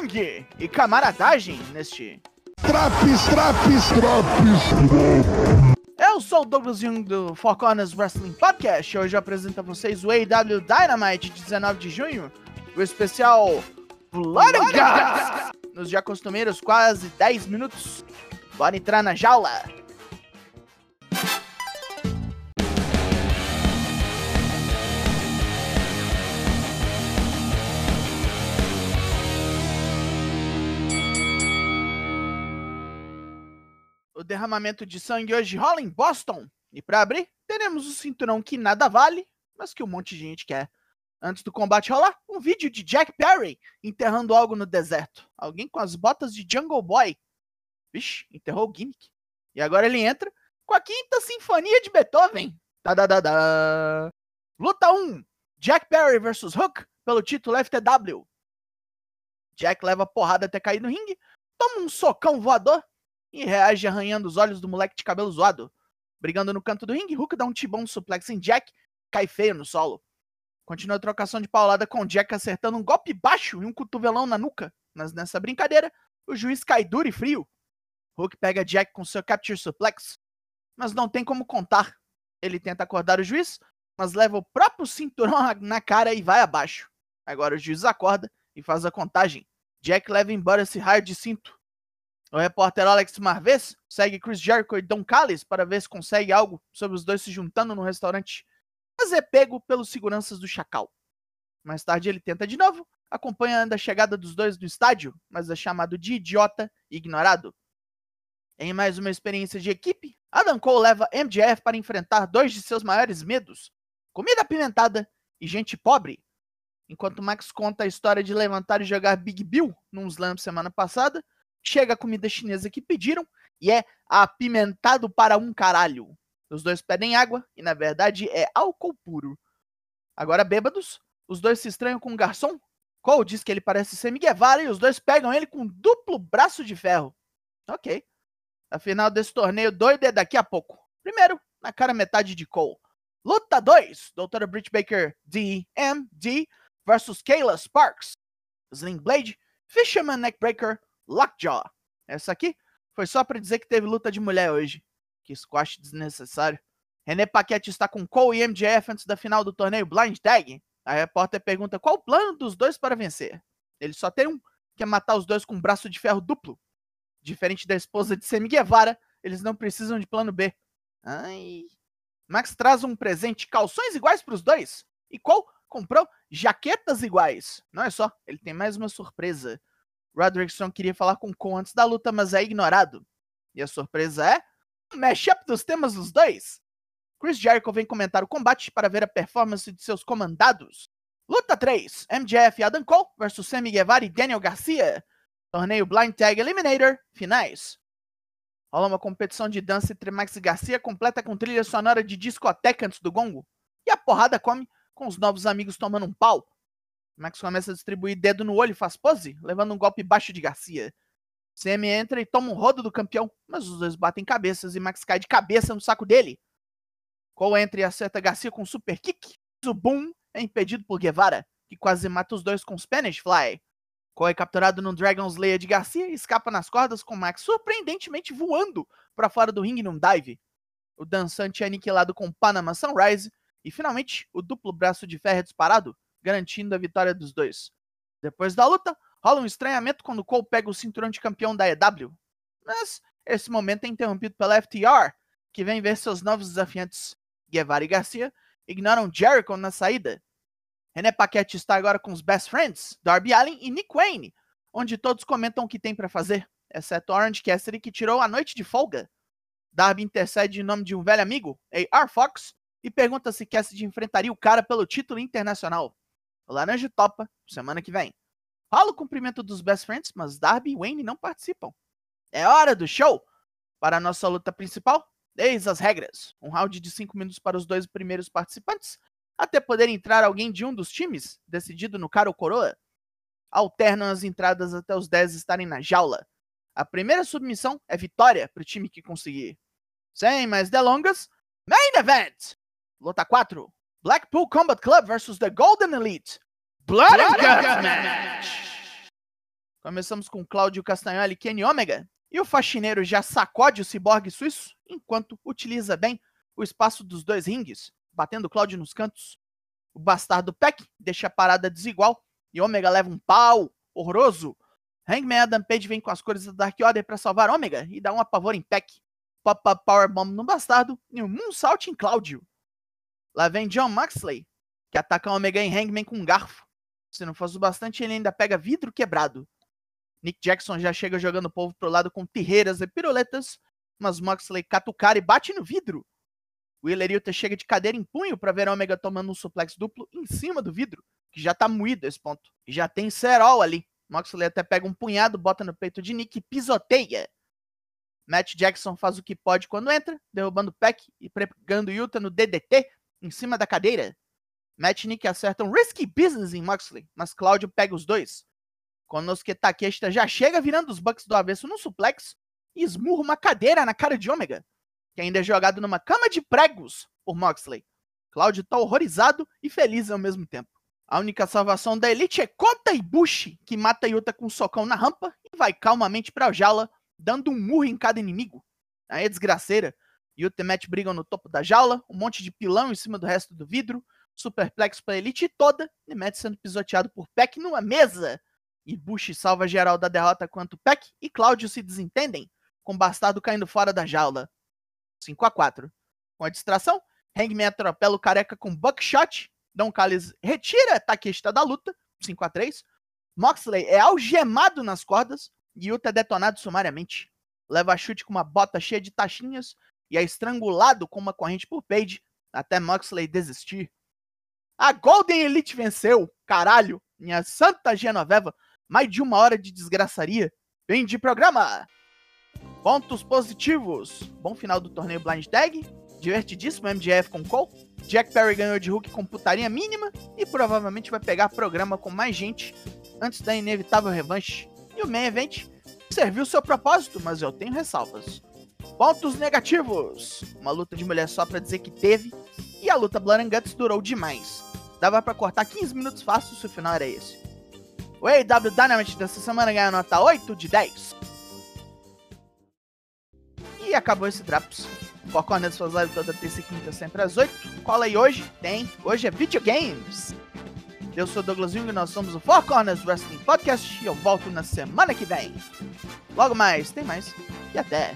sangue e camaradagem neste. Traps, traps, traps. Eu sou o Douglas Jung do Four Corners Wrestling Podcast. Hoje eu apresento a vocês o AW Dynamite de 19 de junho, o especial Blood nos já costumeiros quase 10 minutos. Bora entrar na jaula. Derramamento de sangue hoje rola em Boston. E para abrir, teremos o cinturão que nada vale, mas que um monte de gente quer. Antes do combate rolar, um vídeo de Jack Perry enterrando algo no deserto. Alguém com as botas de Jungle Boy. Vixe, enterrou o gimmick. E agora ele entra com a quinta sinfonia de Beethoven. Da da da da. Luta 1: Jack Perry vs Hook pelo título FTW. Jack leva porrada até cair no ringue, toma um socão voador e reage arranhando os olhos do moleque de cabelo zoado. Brigando no canto do ringue, Hook dá um tibão suplex em Jack, cai feio no solo. Continua a trocação de paulada com Jack acertando um golpe baixo e um cotovelão na nuca. Mas nessa brincadeira, o juiz cai duro e frio. Hook pega Jack com seu capture suplex, mas não tem como contar. Ele tenta acordar o juiz, mas leva o próprio cinturão na cara e vai abaixo. Agora o juiz acorda e faz a contagem. Jack leva embora esse raio de cinto. O repórter Alex Marvez segue Chris Jericho e Don Callis para ver se consegue algo sobre os dois se juntando no restaurante, mas é pego pelos seguranças do Chacal. Mais tarde ele tenta de novo, acompanhando a chegada dos dois no estádio, mas é chamado de idiota e ignorado. Em mais uma experiência de equipe, Adam Cole leva MJF para enfrentar dois de seus maiores medos: comida apimentada e gente pobre. Enquanto Max conta a história de levantar e jogar Big Bill num slam semana passada, chega a comida chinesa que pediram e é apimentado para um caralho. Os dois pedem água e, na verdade, é álcool puro. Agora, bêbados, os dois se estranham com o garçom. Cole diz que ele parece ser Guevara e os dois pegam ele com um duplo braço de ferro. Ok. A final desse torneio doido é daqui a pouco. Primeiro, na cara metade de Cole. Luta 2, Dr. Britt Baker DMD versus Kayla Sparks. Sling Blade, Fisherman Neckbreaker, Lockjaw. Essa aqui foi só para dizer que teve luta de mulher hoje. Que squash desnecessário. René Paquete está com Cole e MJF antes da final do torneio Blind Tag. A repórter pergunta qual o plano dos dois para vencer. Ele só tem um, que é matar os dois com um braço de ferro duplo. Diferente da esposa de Semi Guevara, eles não precisam de plano B. Ai. Max traz um presente, calções iguais para os dois. E Cole comprou jaquetas iguais. Não é só, ele tem mais uma surpresa. Roderick Strong queria falar com Cole antes da luta, mas é ignorado. E a surpresa é um mashup dos temas dos dois. Chris Jericho vem comentar o combate para ver a performance de seus comandados. Luta 3: MJF e Adam Cole versus Sammy Guevara e Daniel Garcia. Torneio Blind Tag Eliminator, finais. Rola uma competição de dança entre Max e Garcia completa com trilha sonora de discoteca antes do gongo. E a porrada come com os novos amigos tomando um pau. Max começa a distribuir dedo no olho e faz pose, levando um golpe baixo de Garcia. CM entra e toma um rodo do campeão, mas os dois batem cabeças e Max cai de cabeça no saco dele. Cole entra e acerta Garcia com um super kick. O boom é impedido por Guevara, que quase mata os dois com Spanish Fly. Cole é capturado no Dragon Slayer de Garcia e escapa nas cordas com Max surpreendentemente voando para fora do ringue num dive. O dançante é aniquilado com Panama Sunrise e finalmente o duplo braço de ferro é disparado, garantindo a vitória dos dois. Depois da luta, rola um estranhamento quando Cole pega o cinturão de campeão da EW. Mas esse momento é interrompido pela FTR, que vem ver seus novos desafiantes. Guevara e Garcia ignoram Jericho na saída. René Paquette está agora com os Best Friends, Darby Allin e Nick Wayne, onde todos comentam o que tem para fazer, exceto Orange Cassidy que tirou a noite de folga. Darby intercede em nome de um velho amigo, A.R. Fox, e pergunta se Cassidy enfrentaria o cara pelo título internacional. O Laranja topa semana que vem. Rola o cumprimento dos Best Friends, mas Darby e Wayne não participam. É hora do show! Para a nossa luta principal, eis as regras. Um round de 5 minutos para os dois primeiros participantes, até poder entrar alguém de um dos times, decidido no cara ou coroa. Alternam as entradas até os 10 estarem na jaula. A primeira submissão é vitória para o time que conseguir. Sem mais delongas, Main Event! Luta 4. Blackpool Combat Club versus the Golden Elite. Blood, Blood and Guts match. Começamos com Cláudio Castagnoli e Kenny Omega. E o faxineiro já sacode o ciborgue suíço, enquanto utiliza bem o espaço dos dois rings, batendo Cláudio nos cantos. O bastardo Peck deixa a parada desigual e Omega leva um pau horroroso. Hangman Adam Page vem com as cores da Dark Order para salvar Omega e dá um apavor em Peck. Pop-up Powerbomb no bastardo e um Moonsault em Cláudio. Lá vem John Maxley, que ataca Omega em Hangman com um garfo. Se não fosse o bastante, ele ainda pega vidro quebrado. Nick Jackson já chega jogando o povo pro lado com tirreiras e piruletas, mas Moxley cata o cara e bate no vidro. Wheeler Yuta chega de cadeira em punho para ver Omega tomando um suplex duplo em cima do vidro, que já tá moído esse ponto. E já tem cerol ali. Moxley até pega um punhado, bota no peito de Nick e pisoteia. Matt Jackson faz o que pode quando entra, derrubando Peck e pregando Yuta no DDT em cima da cadeira. Matt e Nick acertam risky business em Moxley, mas Claudio pega os dois. Konosuke Takeshita já chega virando os Bucks do avesso no suplex e esmurra uma cadeira na cara de Omega, que ainda é jogado numa cama de pregos por Moxley. Claudio tá horrorizado e feliz ao mesmo tempo. A única salvação da Elite é Kota Ibushi, que mata Yuta com um socão na rampa e vai calmamente pra jaula, dando um murro em cada inimigo. Aí é desgraceira. E Matt brigam no topo da jaula, um monte de pilão em cima do resto do vidro, superplex pra Elite toda, Matt sendo pisoteado por Peck numa mesa. E Bush salva geral da derrota quanto Peck e Cláudio se desentendem, com Bastardo caindo fora da jaula. 5 a 4 Com a distração, Hangman atropela o careca com Buckshot, Don Callis retira Takeshita da luta, 5 a 3 Moxley é algemado nas cordas e Yuta é detonado sumariamente. Leva chute com uma bota cheia de taxinhas e é estrangulado com uma corrente por Page até Moxley desistir. A Golden Elite venceu, caralho, minha santa Genoveva, mais de uma hora de desgraçaria. Vem de programa! Pontos positivos. Bom final do torneio Blind Tag. Divertidíssimo MJF com Cole. Jack Perry ganhou de Hulk com putaria mínima. E provavelmente vai pegar programa com mais gente antes da inevitável revanche. E o Main Event serviu seu propósito, mas eu tenho ressalvas. Pontos negativos. Uma luta de mulher só pra dizer que teve. E a luta Blood and Guts durou demais. Dava para cortar 15 minutos fácil se o final era esse. O AW Dynamite dessa semana ganhou nota 8 de 10. E acabou esse Drops. Four Corners suas lives toda terça e quinta, sempre às 8. Cola aí hoje, tem. Hoje é videogames. Eu sou Douglas Jung e nós somos o Four Corners Wrestling Podcast e eu volto na semana que vem. Logo mais, tem mais. E até.